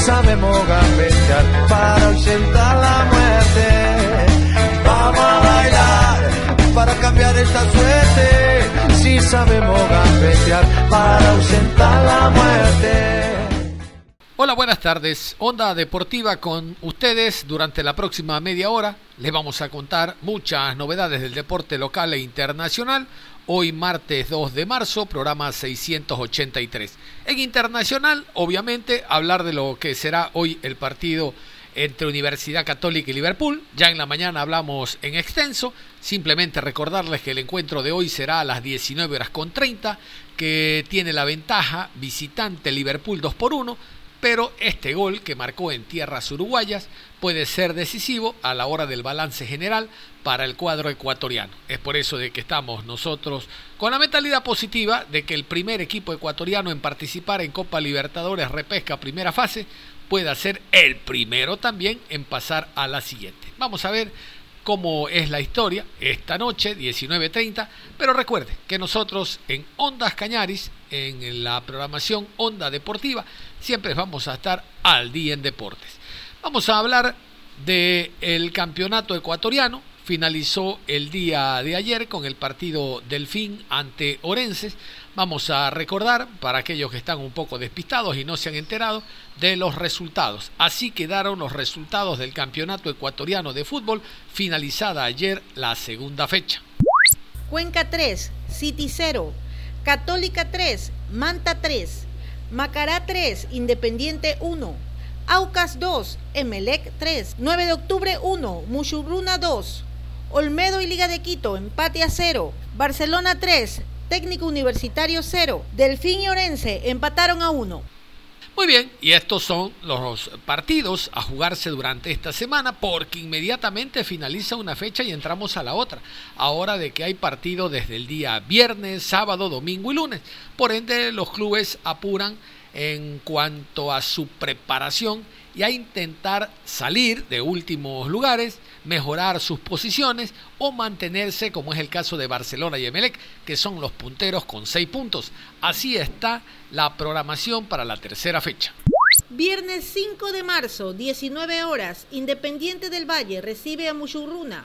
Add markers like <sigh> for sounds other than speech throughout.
Sabemos gambetear para ausentar la muerte. Vamos a bailar para cambiar esta suerte. Si sabemos gambetear para ausentar la muerte. Hola, buenas tardes. Onda Deportiva con ustedes durante la próxima media hora. Les vamos a contar muchas novedades del deporte local e internacional Hoy martes 2 de marzo, programa 683. En internacional, obviamente, hablar de lo que será hoy el partido entre Universidad Católica y Liverpool. Ya en la mañana hablamos en extenso. Simplemente recordarles que el encuentro de hoy será a las 19 horas con 30, que tiene la ventaja visitante Liverpool 2 por 1 pero este gol que marcó en tierras uruguayas puede ser decisivo a la hora del balance general para el cuadro ecuatoriano. Es por eso de que estamos nosotros con la mentalidad positiva de que el primer equipo ecuatoriano en participar en Copa Libertadores repesca primera fase pueda ser el primero también en pasar a la siguiente. Vamos a ver cómo es la historia esta noche, 19.30, pero recuerde que nosotros en Ondas Cañaris, en la programación Onda Deportiva, siempre vamos a estar al día en deportes. Vamos a hablar del el campeonato ecuatoriano, finalizó el día de ayer con el partido Delfín ante Orenses. Vamos a recordar, para aquellos que están un poco despistados y no se han enterado, de los resultados. Así quedaron los resultados del Campeonato Ecuatoriano de Fútbol, finalizada ayer la segunda fecha. Cuenca 3, City 0, Católica 3, Manta 3, Macará 3, Independiente 1, Aucas 2, Emelec 3, 9 de octubre 1, Mushubruna 2, Olmedo y Liga de Quito, empate a 0, Barcelona 3, Técnico Universitario 0. Delfín y Orense empataron a 1. Muy bien, y estos son los partidos a jugarse durante esta semana porque inmediatamente finaliza una fecha y entramos a la otra. Ahora de que hay partido desde el día viernes, sábado, domingo y lunes. Por ende, los clubes apuran en cuanto a su preparación y a intentar salir de últimos lugares mejorar sus posiciones o mantenerse, como es el caso de Barcelona y Emelec, que son los punteros con seis puntos. Así está la programación para la tercera fecha. Viernes 5 de marzo, 19 horas, Independiente del Valle recibe a Muchurruna.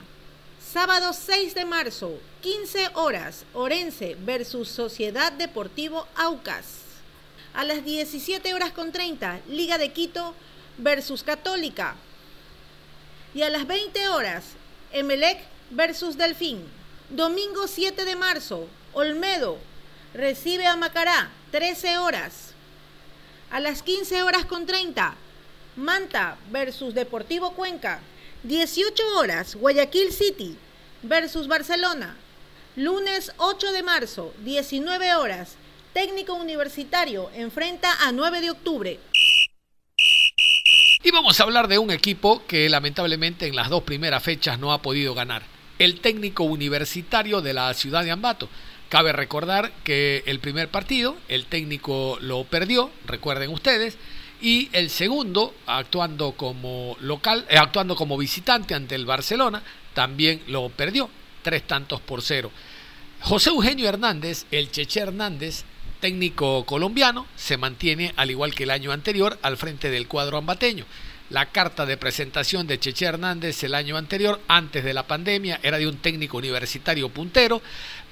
Sábado 6 de marzo, 15 horas, Orense versus Sociedad Deportivo Aucas. A las 17 horas con 30, Liga de Quito versus Católica y a las 20 horas, Emelec versus Delfín. Domingo 7 de marzo, Olmedo recibe a Macará, 13 horas. A las 15 horas con 30, Manta versus Deportivo Cuenca. 18 horas, Guayaquil City versus Barcelona. Lunes 8 de marzo, 19 horas, Técnico Universitario enfrenta a 9 de octubre. Y vamos a hablar de un equipo que lamentablemente en las dos primeras fechas no ha podido ganar. El técnico universitario de la ciudad de Ambato. Cabe recordar que el primer partido el técnico lo perdió, recuerden ustedes, y el segundo, actuando como local, eh, actuando como visitante ante el Barcelona, también lo perdió, tres tantos por cero. José Eugenio Hernández, el Cheche Hernández, técnico colombiano se mantiene, al igual que el año anterior, al frente del cuadro ambateño. La carta de presentación de Cheche Hernández el año anterior, antes de la pandemia, era de un técnico universitario puntero,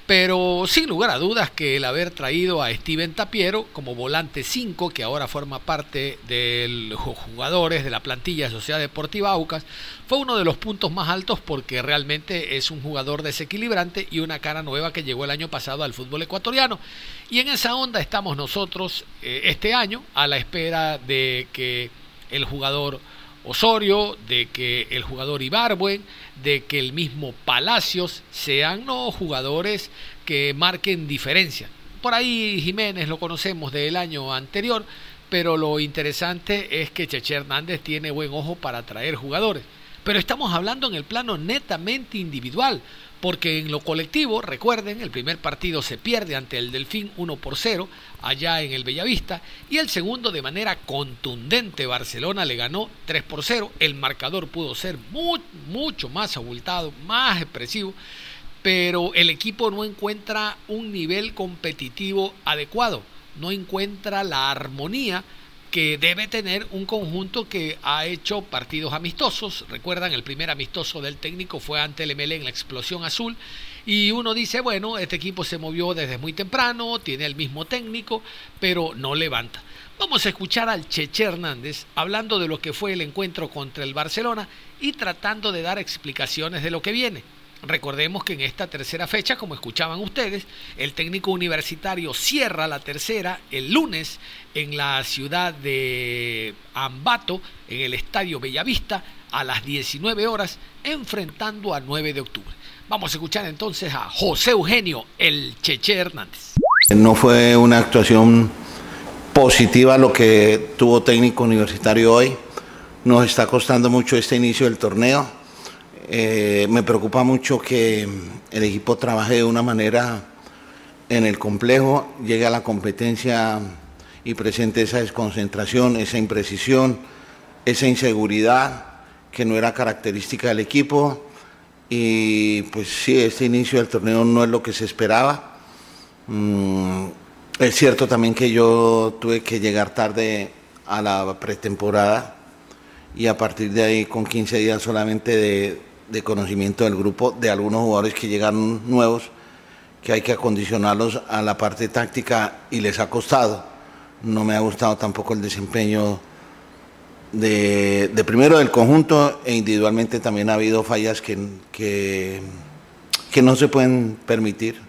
pero sin lugar a dudas que el haber traído a Steven Tapiero como volante 5, que ahora forma parte de los jugadores de la plantilla de Sociedad Deportiva Aucas, fue uno de los puntos más altos porque realmente es un jugador desequilibrante y una cara nueva que llegó el año pasado al fútbol ecuatoriano. Y en esa onda estamos nosotros eh, este año a la espera de que el jugador Osorio, de que el jugador Ibarbuen, de que el mismo Palacios sean no jugadores que marquen diferencia. Por ahí Jiménez lo conocemos del año anterior, pero lo interesante es que Cheche Hernández tiene buen ojo para atraer jugadores. Pero estamos hablando en el plano netamente individual, porque en lo colectivo, recuerden, el primer partido se pierde ante el Delfín 1 por 0, allá en el Bellavista, y el segundo de manera contundente Barcelona le ganó 3 por 0, el marcador pudo ser mucho más abultado, más expresivo, pero el equipo no encuentra un nivel competitivo adecuado, no encuentra la armonía que debe tener un conjunto que ha hecho partidos amistosos. Recuerdan, el primer amistoso del técnico fue ante el ML en la explosión azul. Y uno dice, bueno, este equipo se movió desde muy temprano, tiene el mismo técnico, pero no levanta. Vamos a escuchar al Cheche Hernández hablando de lo que fue el encuentro contra el Barcelona y tratando de dar explicaciones de lo que viene. Recordemos que en esta tercera fecha, como escuchaban ustedes, el técnico universitario cierra la tercera el lunes en la ciudad de Ambato, en el Estadio Bellavista, a las 19 horas, enfrentando a 9 de octubre. Vamos a escuchar entonces a José Eugenio, el Cheche Hernández. No fue una actuación positiva lo que tuvo técnico universitario hoy. Nos está costando mucho este inicio del torneo eh, me preocupa mucho que el equipo trabaje de una manera en el complejo, llegue a la competencia y presente esa desconcentración, esa imprecisión, esa inseguridad que no era característica del equipo. Y pues sí, este inicio del torneo no es lo que se esperaba. Mm, es cierto también que yo tuve que llegar tarde a la pretemporada y a partir de ahí con 15 días solamente de, de conocimiento del grupo de algunos jugadores que llegaron nuevos, que hay que acondicionarlos a la parte táctica y les ha costado. No me ha gustado tampoco el desempeño de, primero del conjunto e individualmente también ha habido fallas que, que, que no se pueden permitir.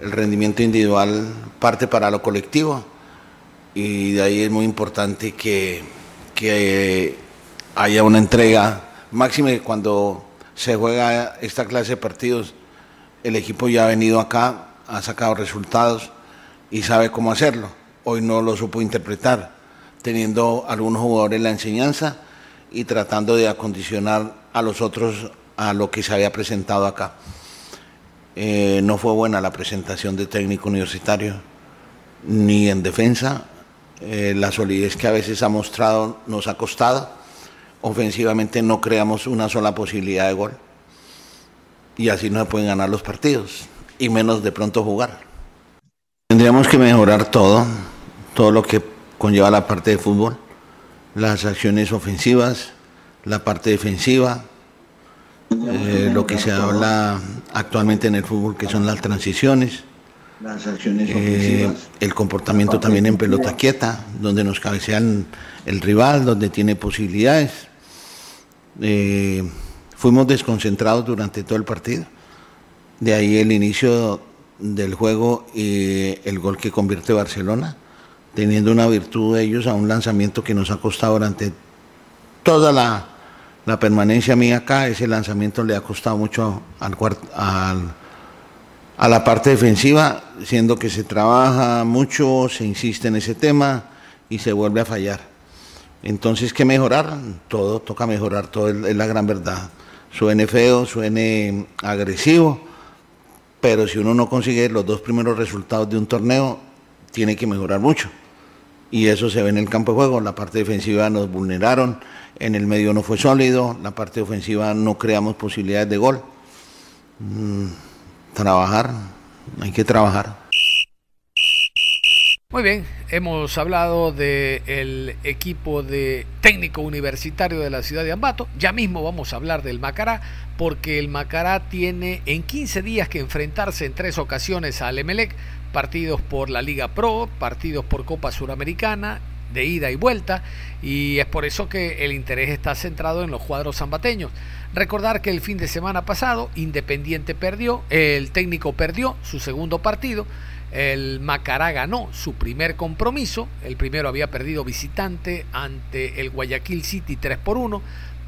El rendimiento individual parte para lo colectivo y de ahí es muy importante que, que haya una entrega Máxime cuando se juega esta clase de partidos, el equipo ya ha venido acá, ha sacado resultados y sabe cómo hacerlo. Hoy no lo supo interpretar, teniendo algunos jugadores la enseñanza y tratando de acondicionar a los otros a lo que se había presentado acá. Eh, no fue buena la presentación de técnico universitario, ni en defensa. Eh, la solidez que a veces ha mostrado nos ha costado ofensivamente no creamos una sola posibilidad de gol y así no se pueden ganar los partidos y menos de pronto jugar. Tendríamos que mejorar todo, todo lo que conlleva la parte de fútbol, las acciones ofensivas, la parte defensiva, eh, lo que se habla actualmente en el fútbol que son las transiciones, eh, el comportamiento también en pelota quieta, donde nos cabecean el rival, donde tiene posibilidades. Eh, fuimos desconcentrados durante todo el partido. De ahí el inicio del juego y el gol que convierte Barcelona, teniendo una virtud de ellos a un lanzamiento que nos ha costado durante toda la, permanencia mía acá. Ese lanzamiento le ha costado mucho al, al, a la parte defensiva, siendo que se trabaja mucho, se insiste en ese tema y se vuelve a fallar. Entonces, ¿qué mejorar? Todo, toca mejorar, todo es la gran verdad. Suene feo, suene agresivo, pero si uno no consigue los dos primeros resultados de un torneo, tiene que mejorar mucho. Y eso se ve en el campo de juego. La parte defensiva nos vulneraron, en el medio no fue sólido, la parte ofensiva no creamos posibilidades de gol. Mm, trabajar, hay que trabajar. Muy bien, hemos hablado del equipo de técnico universitario de la ciudad de Ambato. Ya mismo vamos a hablar del Macará, porque el Macará tiene en 15 días que enfrentarse en tres ocasiones al Emelec, partidos por la Liga Pro, partidos por Copa Suramericana, de ida y vuelta, y es por eso que el interés está centrado en los cuadros zambateños. Recordar que el fin de semana pasado Independiente perdió, el técnico perdió su segundo partido el Macará ganó su primer compromiso. El primero había perdido visitante ante el Guayaquil City 3 por 1.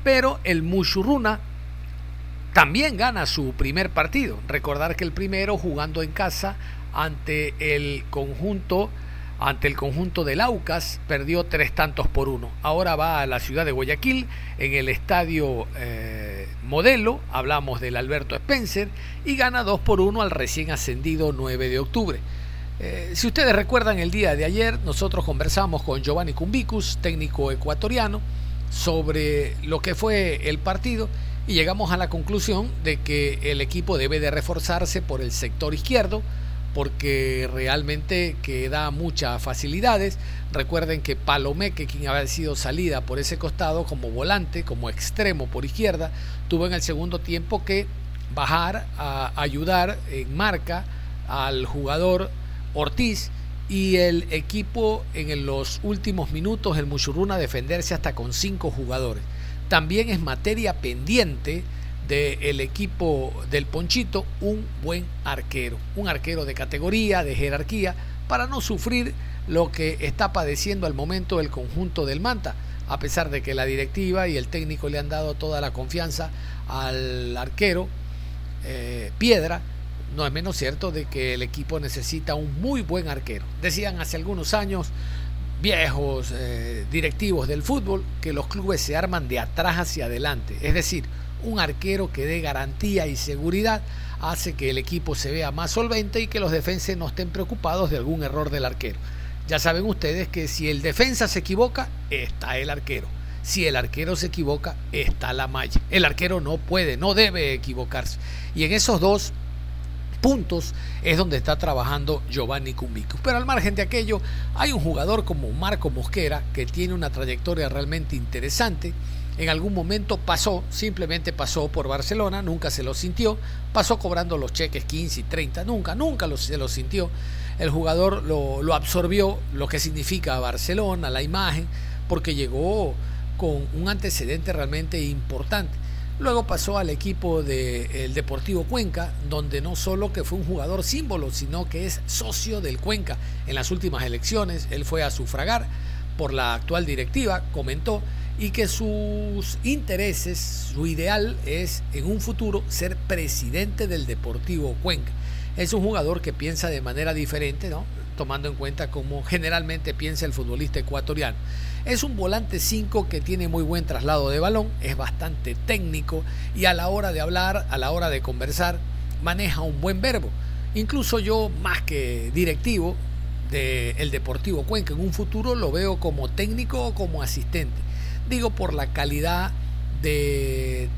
Pero el Mushuruna también gana su primer partido. Recordar que el primero jugando en casa ante el conjunto ante el conjunto del Aucas perdió tres tantos por uno. Ahora va a la ciudad de Guayaquil en el estadio eh, Modelo, hablamos del Alberto Spencer, y gana dos por uno al recién ascendido 9 de octubre. Eh, si ustedes recuerdan el día de ayer, nosotros conversamos con Giovanni Cumbicus, técnico ecuatoriano, sobre lo que fue el partido y llegamos a la conclusión de que el equipo debe de reforzarse por el sector izquierdo, porque realmente que da muchas facilidades. Recuerden que Palomeque, quien había sido salida por ese costado como volante, como extremo por izquierda, tuvo en el segundo tiempo que bajar a ayudar en marca al jugador Ortiz y el equipo en los últimos minutos, el Muchurruna, defenderse hasta con cinco jugadores. También es materia pendiente del equipo del Ponchito un buen arquero, un arquero de categoría, de jerarquía, para no sufrir lo que está padeciendo al momento el conjunto del Manta, a pesar de que la directiva y el técnico le han dado toda la confianza al arquero eh, Piedra, no es menos cierto de que el equipo necesita un muy buen arquero. Decían hace algunos años viejos eh, directivos del fútbol que los clubes se arman de atrás hacia adelante, es decir, un arquero que dé garantía y seguridad hace que el equipo se vea más solvente y que los defensas no estén preocupados de algún error del arquero. Ya saben ustedes que si el defensa se equivoca, está el arquero. Si el arquero se equivoca, está la malla. El arquero no puede, no debe equivocarse. Y en esos dos puntos es donde está trabajando Giovanni Cumbico. Pero al margen de aquello, hay un jugador como Marco Mosquera que tiene una trayectoria realmente interesante en algún momento pasó, simplemente pasó por Barcelona, nunca se lo sintió, pasó cobrando los cheques 15 y 30, nunca, nunca se lo sintió. El jugador lo, absorbió, lo que significa Barcelona, la imagen, porque llegó con un antecedente realmente importante. Luego pasó al equipo del Deportivo Cuenca, donde no solo que fue un jugador símbolo, sino que es socio del Cuenca. En las últimas elecciones él fue a sufragar por la actual directiva, comentó y que sus intereses, su ideal es en un futuro ser presidente del Deportivo Cuenca. Es un jugador que piensa de manera diferente, ¿no? tomando en cuenta cómo generalmente piensa el futbolista ecuatoriano. Es un volante 5 que tiene muy buen traslado de balón, es bastante técnico y a la hora de hablar, a la hora de conversar, maneja un buen verbo. Incluso yo, más que directivo del Deportivo Cuenca, en un futuro lo veo como técnico o como asistente digo por la calidad de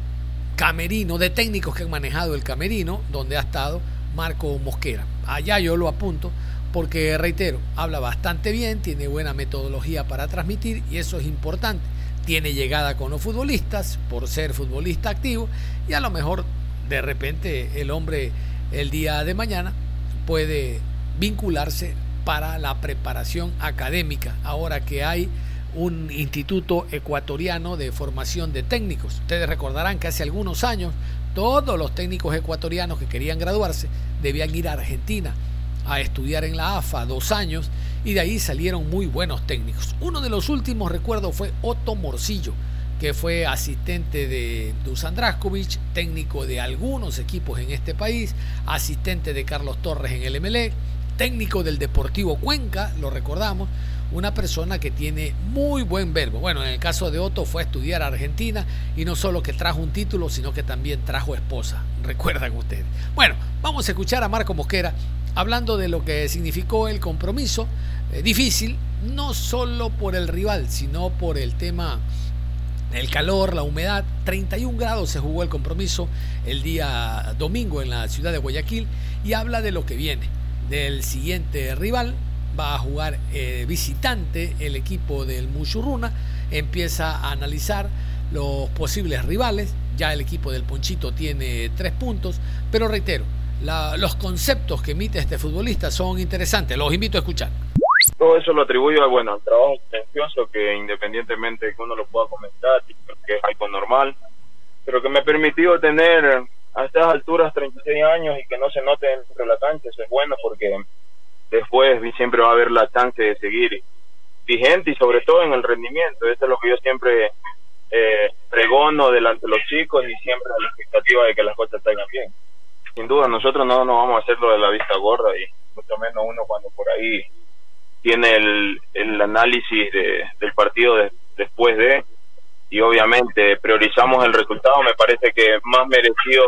camerino, de técnicos que han manejado el camerino, donde ha estado Marco Mosquera. Allá yo lo apunto porque, reitero, habla bastante bien, tiene buena metodología para transmitir y eso es importante. Tiene llegada con los futbolistas por ser futbolista activo y a lo mejor de repente el hombre el día de mañana puede vincularse para la preparación académica, ahora que hay un instituto ecuatoriano de formación de técnicos. Ustedes recordarán que hace algunos años todos los técnicos ecuatorianos que querían graduarse debían ir a Argentina a estudiar en la AFA dos años y de ahí salieron muy buenos técnicos. Uno de los últimos recuerdos fue Otto Morcillo, que fue asistente de Dusan Draskovic, técnico de algunos equipos en este país, asistente de Carlos Torres en el MLE, técnico del Deportivo Cuenca, lo recordamos, una persona que tiene muy buen verbo. Bueno, en el caso de Otto fue a estudiar a Argentina y no solo que trajo un título, sino que también trajo esposa. <laughs> Recuerdan ustedes. Bueno, vamos a escuchar a Marco Mosquera hablando de lo que significó el compromiso eh, difícil, no solo por el rival, sino por el tema el calor, la humedad, 31 grados se jugó el compromiso el día domingo en la ciudad de Guayaquil y habla de lo que viene, del siguiente rival, va a jugar eh, visitante el equipo del Muchurruna, empieza a analizar los posibles rivales, ya el equipo del Ponchito tiene tres puntos, pero reitero, los conceptos que emite este futbolista son interesantes, los invito a escuchar. Todo eso lo atribuyo a, bueno, al trabajo silencioso que independientemente de que uno lo pueda comentar, que es algo normal, pero que me ha permitido tener a estas alturas 36 años y que no se note dentro de la cancha, eso es bueno porque después siempre va a haber la chance de seguir vigente y sobre todo en el rendimiento. Eso es lo que yo siempre eh, pregono delante de los chicos y siempre a la expectativa de que las cosas salgan bien. Sin duda, nosotros no nos vamos a hacer lo de la vista gorda y mucho menos uno cuando por ahí tiene el, el análisis de, del partido después de y obviamente priorizamos el resultado. Me parece que más merecido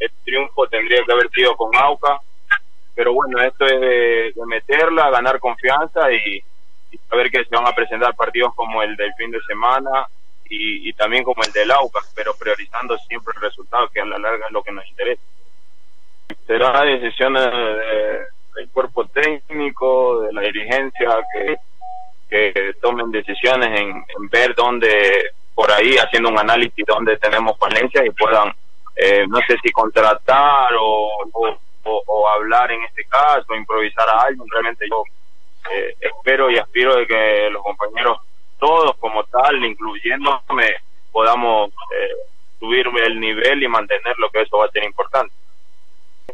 el triunfo tendría que haber sido con Auca, pero bueno, esto es de, meterla, ganar confianza y, saber que se van a presentar partidos como el del fin de semana y, también como el del AUCA, pero priorizando siempre el resultado, que a la larga es lo que nos interesa. Será decisiones del cuerpo técnico, de la dirigencia, que, tomen decisiones en, ver dónde, por ahí, haciendo un análisis dónde tenemos falencias y puedan, eh, no sé si contratar o, hablar en este caso, improvisar a alguien. Realmente yo eh, espero y aspiro de que los compañeros todos como tal, incluyéndome, podamos eh, subir el nivel y mantenerlo, que eso va a ser importante.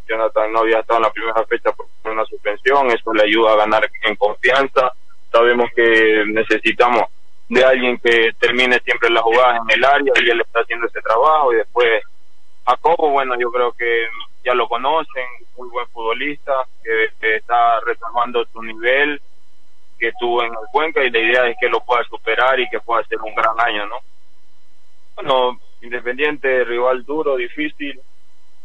Jonathan no había estado en la primera fecha por una suspensión, eso le ayuda a ganar en confianza. Sabemos que necesitamos de alguien que termine siempre las jugadas en el área y él está haciendo ese trabajo y después a Coco, bueno, yo creo que ya lo conocen, muy buen futbolista, que, está retomando su nivel que tuvo en el Cuenca y la idea es que lo pueda superar y que pueda ser un gran año, ¿no? Bueno, Independiente, rival duro, difícil,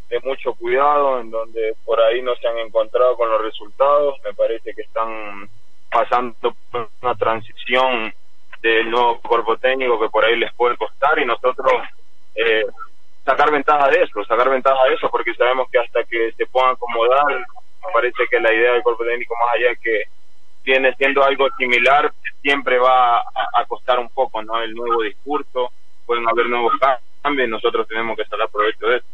de mucho cuidado, en donde por ahí no se han encontrado con los resultados, me parece que están pasando por una transición del nuevo cuerpo técnico que por ahí les puede costar y nosotros eh, sacar ventaja de eso, sacar ventaja de eso, porque sabemos que hasta que se puedan acomodar, me parece que la idea del cuerpo técnico, más allá que viene siendo algo similar, siempre va a, costar un poco, ¿no? El nuevo discurso, pueden haber nuevos cambios nosotros tenemos que sacar provecho de eso.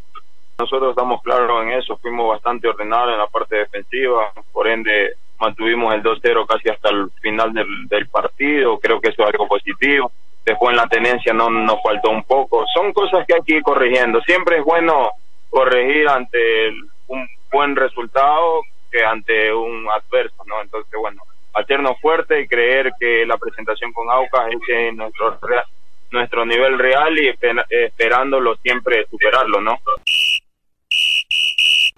Nosotros estamos claros en eso, fuimos bastante ordenados en la parte defensiva, por ende mantuvimos el 2-0 casi hasta el final del, del partido, creo que eso es algo positivo después en la tenencia no nos faltó un poco. Son cosas que hay que ir corrigiendo. Siempre es bueno corregir ante un buen resultado que ante un adverso, ¿no? Entonces, bueno, hacernos fuerte y creer que la presentación con Aucas es nuestro, nuestro nivel real y esperándolo siempre superarlo, ¿no?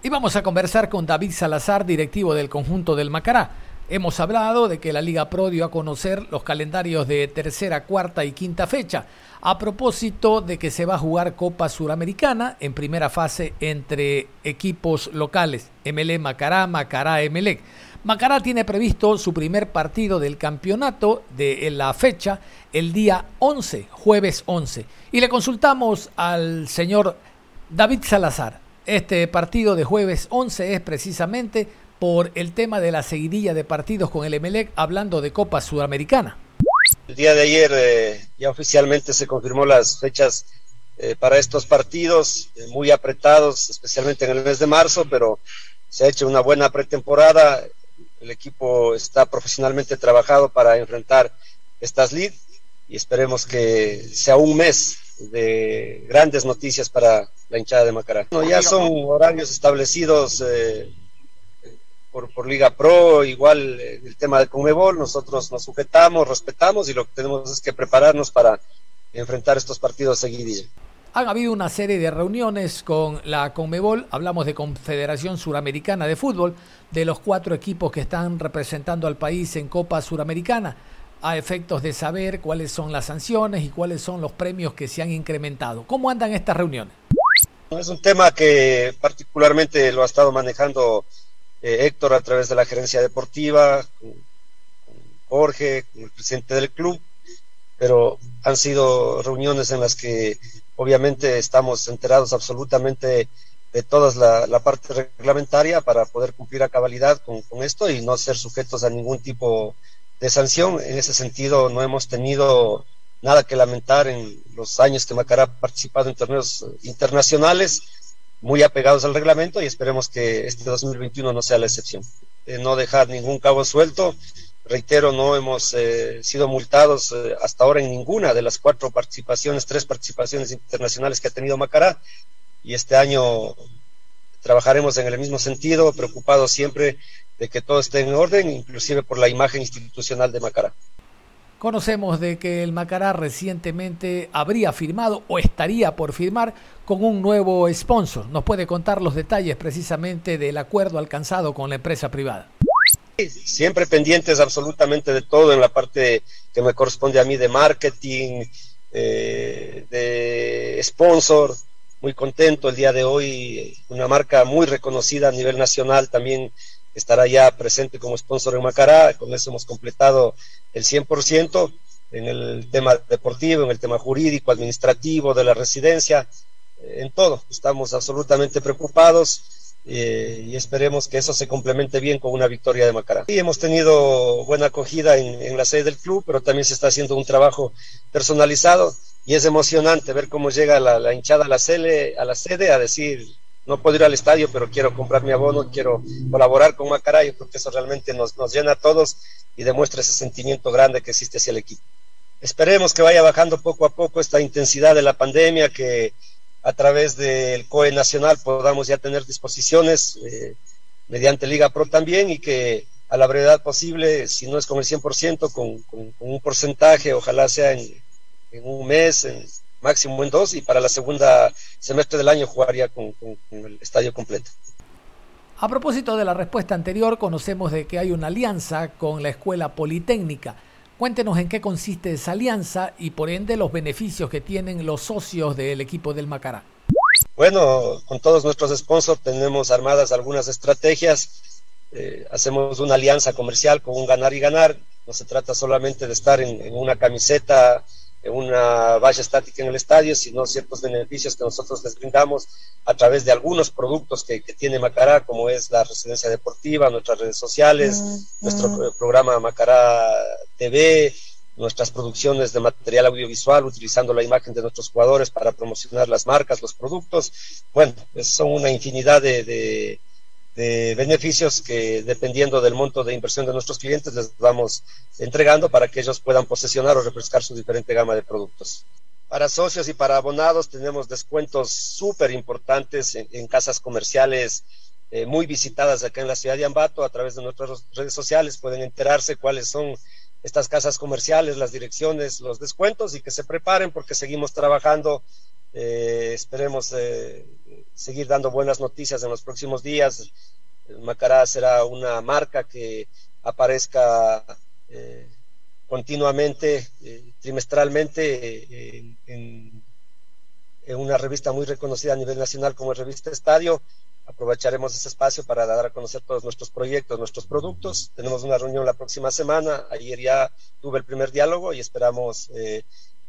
Y vamos a conversar con David Salazar, directivo del conjunto del Macará. Hemos hablado de que la Liga Pro dio a conocer los calendarios de tercera, cuarta y quinta fecha. A propósito de que se va a jugar Copa Suramericana en primera fase entre equipos locales, MLE Macará, Macará Emelec. Macará tiene previsto su primer partido del campeonato de la fecha el día 11, jueves 11. Y le consultamos al señor David Salazar. Este partido de jueves 11 es precisamente por el tema de la seguidilla de partidos con el Emelec, hablando de Copa Sudamericana. El día de ayer eh, ya oficialmente se confirmó las fechas eh, para estos partidos, eh, muy apretados, especialmente en el mes de marzo, pero se ha hecho una buena pretemporada. El equipo está profesionalmente trabajado para enfrentar estas leads y esperemos que sea un mes de grandes noticias para la hinchada de Macará. ya son horarios establecidos por, por Liga Pro, igual eh, el tema de Conmebol, nosotros nos sujetamos, respetamos y lo que tenemos es que prepararnos para enfrentar estos partidos seguidilla. Han habido una serie de reuniones con la Conmebol, hablamos de Confederación Suramericana de Fútbol, de los cuatro equipos que están representando al país en Copa Suramericana, a efectos de saber cuáles son las sanciones y cuáles son los premios que se han incrementado. ¿Cómo andan estas reuniones? Es un tema que particularmente lo ha estado manejando eh, Héctor a través de la gerencia deportiva, Jorge, con el presidente del club, pero han sido reuniones en las que obviamente estamos enterados absolutamente de toda la, parte reglamentaria para poder cumplir a cabalidad con, con, esto y no ser sujetos a ningún tipo de sanción. En ese sentido, no hemos tenido nada que lamentar en los años que Macará ha participado en torneos internacionales muy apegados al reglamento y esperemos que este 2021 no sea la excepción. Eh, no dejar ningún cabo suelto. Reitero, no hemos eh, sido multados eh, hasta ahora en ninguna de las cuatro participaciones, tres participaciones internacionales que ha tenido Macará y este año trabajaremos en el mismo sentido, preocupados siempre de que todo esté en orden, inclusive por la imagen institucional de Macará. Conocemos de que el Macará recientemente habría firmado o estaría por firmar con un nuevo sponsor. ¿Nos puede contar los detalles precisamente del acuerdo alcanzado con la empresa privada? Siempre pendientes absolutamente de todo en la parte que me corresponde a mí de marketing, eh, de sponsor. Muy contento el día de hoy, una marca muy reconocida a nivel nacional también estará ya presente como sponsor en Macará. Con eso hemos completado el 100% en el tema deportivo, en el tema jurídico, administrativo, de la residencia, eh, en todo. Estamos absolutamente preocupados eh, y esperemos que eso se complemente bien con una victoria de Macará. Y hemos tenido buena acogida en, la sede del club, pero también se está haciendo un trabajo personalizado y es emocionante ver cómo llega la, hinchada a la, a la sede a decir no puedo ir al estadio, pero quiero comprar mi abono, quiero colaborar con Macarayo, porque eso realmente nos, nos llena a todos y demuestra ese sentimiento grande que existe hacia el equipo. Esperemos que vaya bajando poco a poco esta intensidad de la pandemia, que a través del COE nacional podamos ya tener disposiciones eh, mediante Liga Pro también y que a la brevedad posible, si no es con el 100%, con, con, un porcentaje, ojalá sea en, en un mes, en, máximo en dos, y para la segunda semestre del año jugaría con, el estadio completo. A propósito de la respuesta anterior, conocemos de que hay una alianza con la Escuela Politécnica. Cuéntenos en qué consiste esa alianza y por ende los beneficios que tienen los socios del equipo del Macará. Bueno, con todos nuestros sponsors tenemos armadas algunas estrategias. Eh, hacemos una alianza comercial con un ganar y ganar. No se trata solamente de estar en una camiseta una valla estática en el estadio, sino ciertos beneficios que nosotros les brindamos a través de algunos productos que, tiene Macará, como es la residencia deportiva, nuestras redes sociales, nuestro programa Macará TV, nuestras producciones de material audiovisual, utilizando la imagen de nuestros jugadores para promocionar las marcas, los productos. Bueno, son una infinidad de de beneficios que dependiendo del monto de inversión de nuestros clientes les vamos entregando para que ellos puedan posesionar o refrescar su diferente gama de productos. Para socios y para abonados tenemos descuentos súper importantes en, casas comerciales eh, muy visitadas acá en la ciudad de Ambato. A través de nuestras redes sociales pueden enterarse cuáles son estas casas comerciales, las direcciones, los descuentos y que se preparen porque seguimos trabajando. Eh, esperemos eh, seguir dando buenas noticias en los próximos días. Macará será una marca que aparezca eh, continuamente, eh, trimestralmente, eh, en, una revista muy reconocida a nivel nacional como Revista Estadio. Aprovecharemos ese espacio para dar a conocer todos nuestros proyectos, nuestros productos. Tenemos una reunión la próxima semana. Ayer ya tuve el primer diálogo y esperamos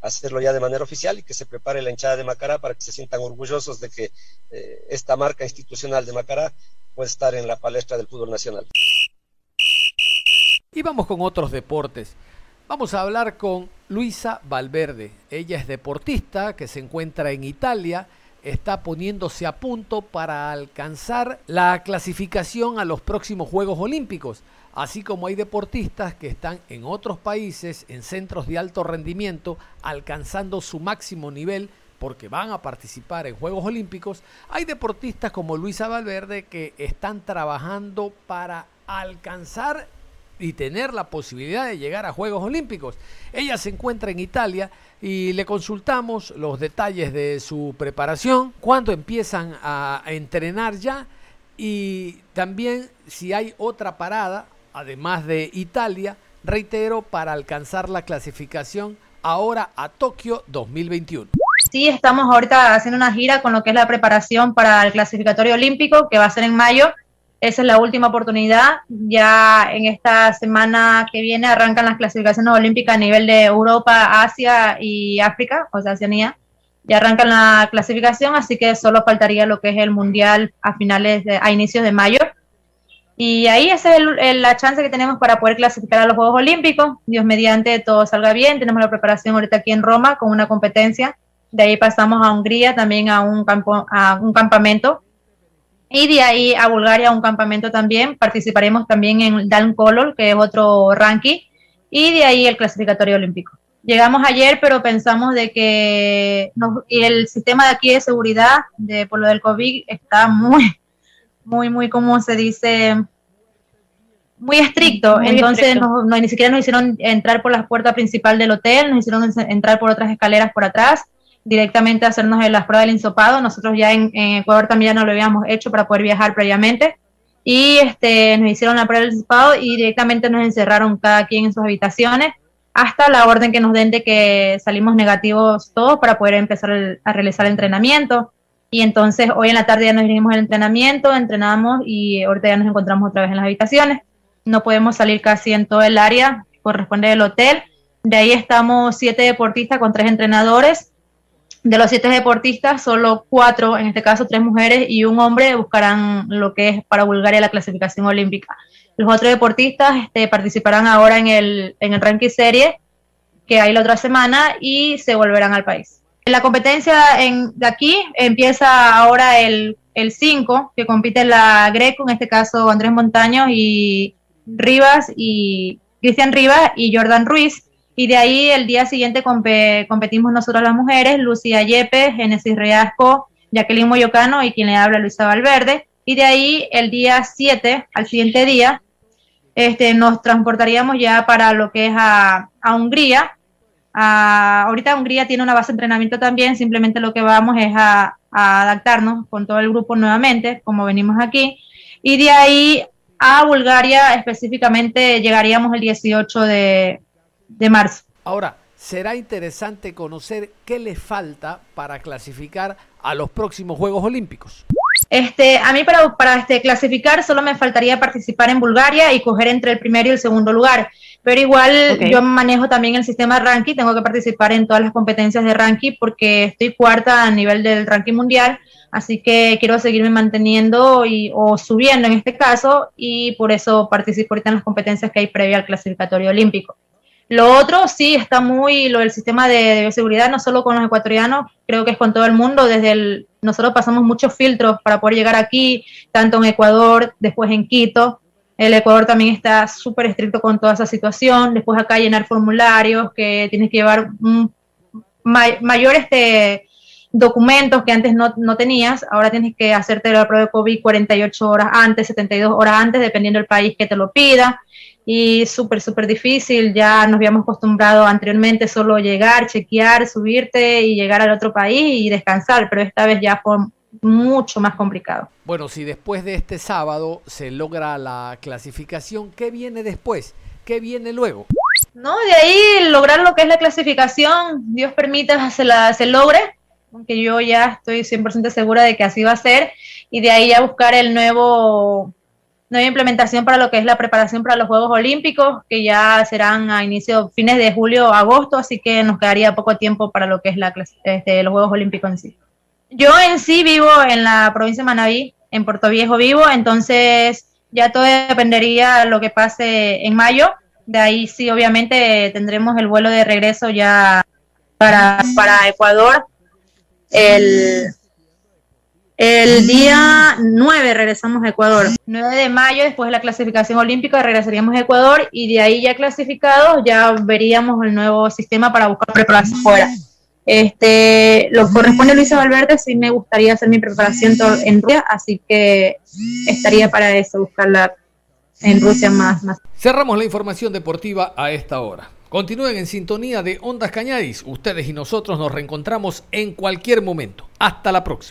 hacerlo ya de manera oficial y que se prepare la hinchada de Macará para que se sientan orgullosos de que eh, esta marca institucional de Macará puede estar en la palestra del fútbol nacional. Y vamos con otros deportes. Vamos a hablar con Luisa Valverde. Ella es deportista que se encuentra en Italia, está poniéndose a punto para alcanzar la clasificación a los próximos Juegos Olímpicos así como hay deportistas que están en otros países, en centros de alto rendimiento, alcanzando su máximo nivel porque van a participar en Juegos Olímpicos, hay deportistas como Luisa Valverde que están trabajando para alcanzar y tener la posibilidad de llegar a Juegos Olímpicos. Ella se encuentra en Italia y le consultamos los detalles de su preparación, cuándo empiezan a entrenar ya y también si hay otra parada además de Italia, reitero, para alcanzar la clasificación ahora a Tokio 2021. Sí, estamos ahorita haciendo una gira con lo que es la preparación para el clasificatorio olímpico, que va a ser en mayo. Esa es la última oportunidad. Ya en esta semana que viene arrancan las clasificaciones olímpicas a nivel de Europa, Asia y África, o sea, Oceanía. Ya arrancan la clasificación, así que solo faltaría lo que es el mundial a finales, de, a inicios de mayo. Y ahí esa es la chance que tenemos para poder clasificar a los Juegos Olímpicos. Dios mediante todo salga bien. Tenemos la preparación ahorita aquí en Roma con una competencia. De ahí pasamos a Hungría también a un, campo, a un campamento. Y de ahí a Bulgaria a un campamento también. Participaremos también en Dan Color, que es otro ranking. Y de ahí el clasificatorio olímpico. Llegamos ayer, pero pensamos de que el sistema de aquí de seguridad de, por lo del COVID está muy, muy, muy, como se dice, muy estricto, entonces No, ni siquiera nos hicieron entrar por la puerta principal del hotel, nos hicieron entrar por otras escaleras por atrás, directamente hacernos las pruebas del insopado. Nosotros ya en, Ecuador también ya no lo habíamos hecho para poder viajar previamente. Y este, nos hicieron la prueba del insopado y directamente nos encerraron cada quien en sus habitaciones hasta la orden que nos den de que salimos negativos todos para poder empezar a realizar el entrenamiento. Y entonces hoy en la tarde ya nos vinimos al entrenamiento, entrenamos y ahorita ya nos encontramos otra vez en las habitaciones. No podemos salir casi en todo el área, corresponde al hotel. De ahí estamos siete deportistas con tres entrenadores de los siete deportistas, solo cuatro, en este caso tres mujeres y un hombre, buscarán lo que es para Bulgaria la clasificación olímpica. Los otros deportistas este, participarán ahora en el, en el ranking serie, que hay la otra semana, y se volverán al país. La competencia en, de aquí empieza ahora el 5, que compite la Greco, en este caso Andrés Montaño y Rivas y Cristian Rivas y Jordan Ruiz y de ahí el día siguiente competimos nosotros las mujeres, Lucía Yepes, Genesis Reasco, Jacqueline Moyocano y quien le habla Luisa Valverde. Y de ahí el día 7, al siguiente día, este, nos transportaríamos ya para lo que es a, Hungría. Ahorita Hungría tiene una base de entrenamiento también, simplemente lo que vamos es a, adaptarnos con todo el grupo nuevamente, como venimos aquí. Y de ahí a Bulgaria específicamente llegaríamos el 18 de, de marzo. Ahora, será interesante conocer qué le falta para clasificar a los próximos Juegos Olímpicos. Este, a mí para, para este, clasificar solo me faltaría participar en Bulgaria y coger entre el primero y el segundo lugar. Pero igual yo manejo también el sistema ranking, tengo que participar en todas las competencias de ranking porque estoy cuarta a nivel del ranking mundial, así que quiero seguirme manteniendo y, o subiendo en este caso y por eso participo ahorita en las competencias que hay previa al clasificatorio olímpico. Lo otro sí está muy, lo del sistema de, bioseguridad, no solo con los ecuatorianos, creo que es con todo el mundo. Desde el, nosotros pasamos muchos filtros para poder llegar aquí, tanto en Ecuador, después en Quito. El Ecuador también está súper estricto con toda esa situación. Después acá llenar formularios que tienes que llevar un este, documentos que antes no, no, tenías, ahora tienes que hacerte la prueba de COVID 48 horas antes, 72 horas antes, dependiendo del país que te lo pida y súper, súper difícil. Ya nos habíamos acostumbrado anteriormente solo llegar, chequear, subirte y llegar al otro país y descansar, pero esta vez ya fue mucho más complicado. Bueno, si después de este sábado se logra la clasificación, ¿qué viene después? ¿Qué viene luego? No, de ahí lograr lo que es la clasificación, Dios permita <laughs> se, la, se logre, aunque yo ya estoy 100% segura de que así va a ser, y de ahí ya buscar el nuevo nueva implementación para lo que es la preparación para los Juegos Olímpicos, que ya serán a inicio, fines de julio, agosto, así que nos quedaría poco tiempo para lo que es la, este, los Juegos Olímpicos en sí. Yo en sí vivo en la provincia de Manabí, en Puerto Viejo vivo, entonces ya todo dependería de lo que pase en mayo. De ahí sí, obviamente, tendremos el vuelo de regreso ya para, para Ecuador el el día 9 regresamos a Ecuador. 9 de mayo, después de la clasificación olímpica, regresaríamos a Ecuador y de ahí ya clasificados ya veríamos el nuevo sistema para buscar preparación fuera. Este, lo corresponde a Luisa Valverde, sí me gustaría hacer mi preparación en Rusia, así que estaría para eso, buscarla en Rusia más, más. Cerramos la información deportiva a esta hora. Continúen en sintonía de Ondas Cañadis. Ustedes y nosotros nos reencontramos en cualquier momento. Hasta la próxima.